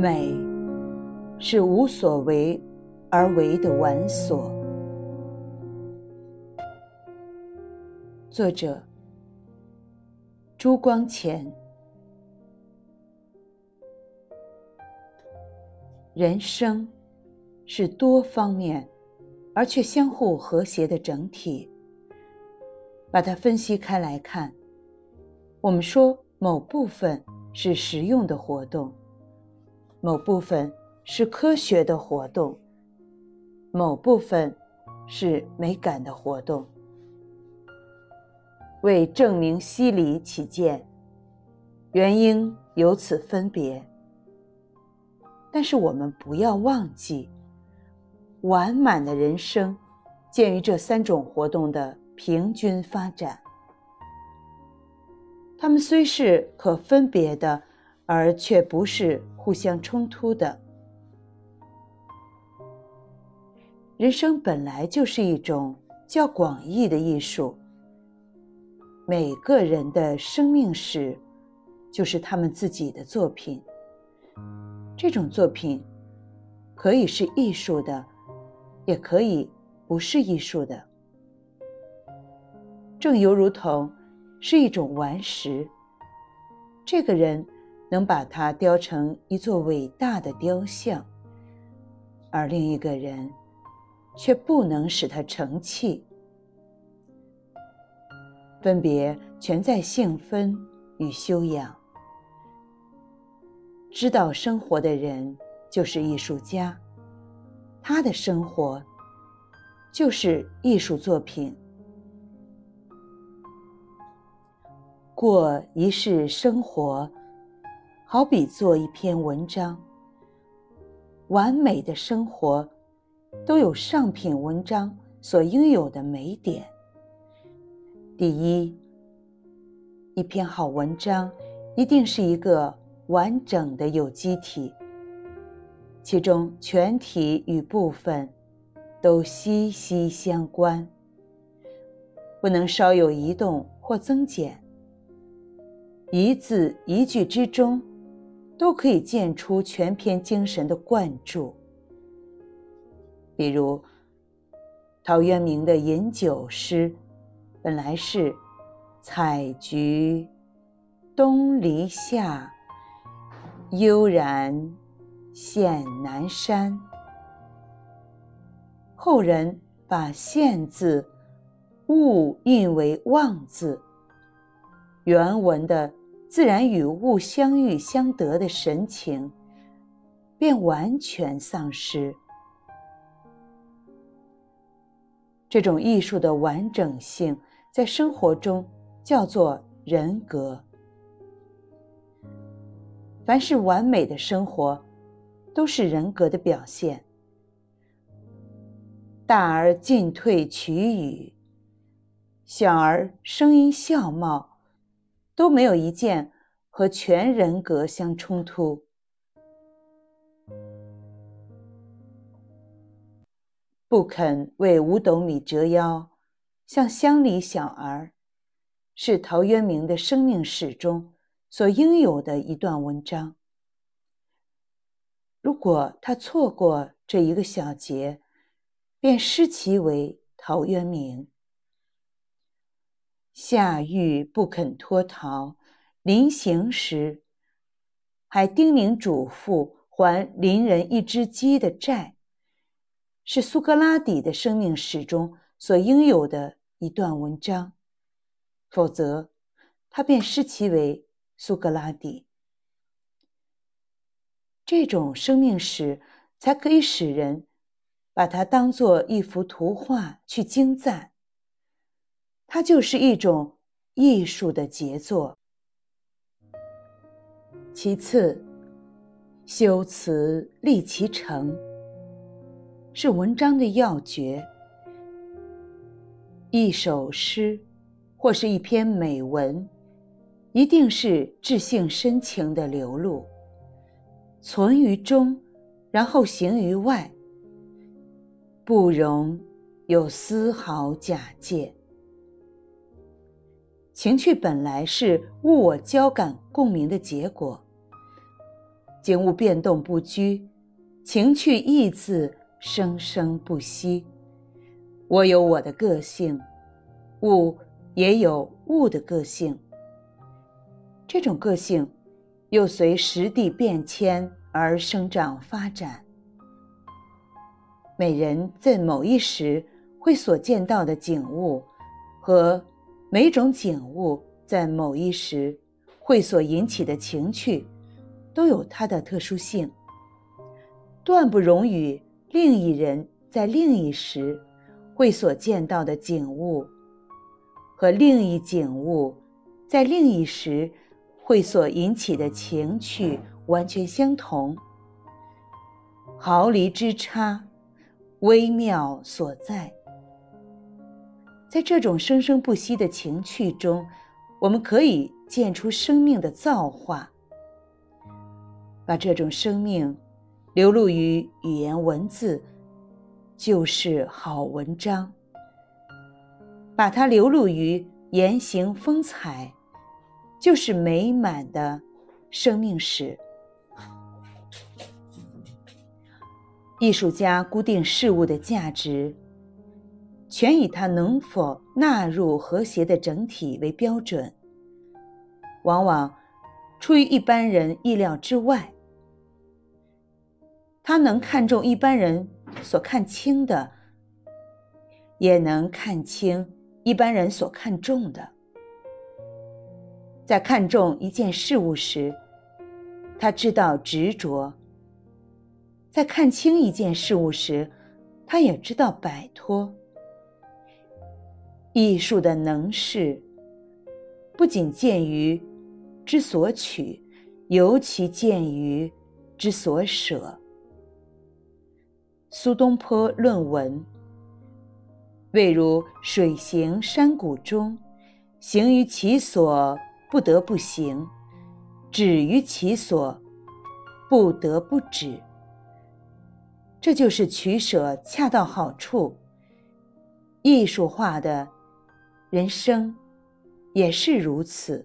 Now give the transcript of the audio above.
美是无所为而为的玩所。作者：朱光潜。人生是多方面而却相互和谐的整体。把它分析开来看，我们说某部分是实用的活动，某部分是科学的活动，某部分是美感的活动。为证明析理起见，原因由此分别。但是我们不要忘记，完满的人生，鉴于这三种活动的平均发展，它们虽是可分别的，而却不是互相冲突的。人生本来就是一种较广义的艺术，每个人的生命史，就是他们自己的作品。这种作品可以是艺术的，也可以不是艺术的。正犹如同是一种顽石，这个人能把它雕成一座伟大的雕像，而另一个人却不能使它成器。分别全在性分与修养。知道生活的人就是艺术家，他的生活就是艺术作品。过一世生活，好比做一篇文章。完美的生活都有上品文章所应有的美点。第一，一篇好文章一定是一个。完整的有机体，其中全体与部分都息息相关，不能稍有移动或增减。一字一句之中，都可以见出全篇精神的灌注。比如陶渊明的饮酒诗，本来是“采菊东篱下”。悠然见南山。后人把“见”字误印为“望”字，原文的自然与物相遇相得的神情，便完全丧失。这种艺术的完整性，在生活中叫做人格。凡是完美的生活，都是人格的表现。大而进退取语，小而声音笑貌，都没有一件和全人格相冲突。不肯为五斗米折腰，像乡里小儿，是陶渊明的生命史中。所应有的一段文章，如果他错过这一个小节，便失其为陶渊明。夏玉不肯脱逃，临行时还叮咛嘱咐还邻人一只鸡的债，是苏格拉底的生命史中所应有的一段文章，否则他便失其为。苏格拉底，这种生命史才可以使人把它当做一幅图画去精赞。它就是一种艺术的杰作。其次，修辞立其成，是文章的要诀。一首诗，或是一篇美文。一定是至性深情的流露，存于中，然后行于外，不容有丝毫假借。情趣本来是物我交感共鸣的结果，景物变动不居，情趣意字生生不息。我有我的个性，物也有物的个性。这种个性又随时地变迁而生长发展。每人在某一时会所见到的景物，和每种景物在某一时会所引起的情趣，都有它的特殊性，断不容与另一人在另一时会所见到的景物，和另一景物在另一时。会所引起的情趣完全相同，毫厘之差，微妙所在。在这种生生不息的情趣中，我们可以见出生命的造化。把这种生命流露于语言文字，就是好文章；把它流露于言行风采。就是美满的生命史。艺术家固定事物的价值，全以它能否纳入和谐的整体为标准，往往出于一般人意料之外。他能看重一般人所看轻的，也能看清一般人所看重的。在看重一件事物时，他知道执着；在看清一件事物时，他也知道摆脱。艺术的能事，不仅见于之所取，尤其见于之所舍。苏东坡论文：未如水行山谷中，行于其所。不得不行，止于其所，不得不止。这就是取舍恰到好处。艺术化的人生也是如此。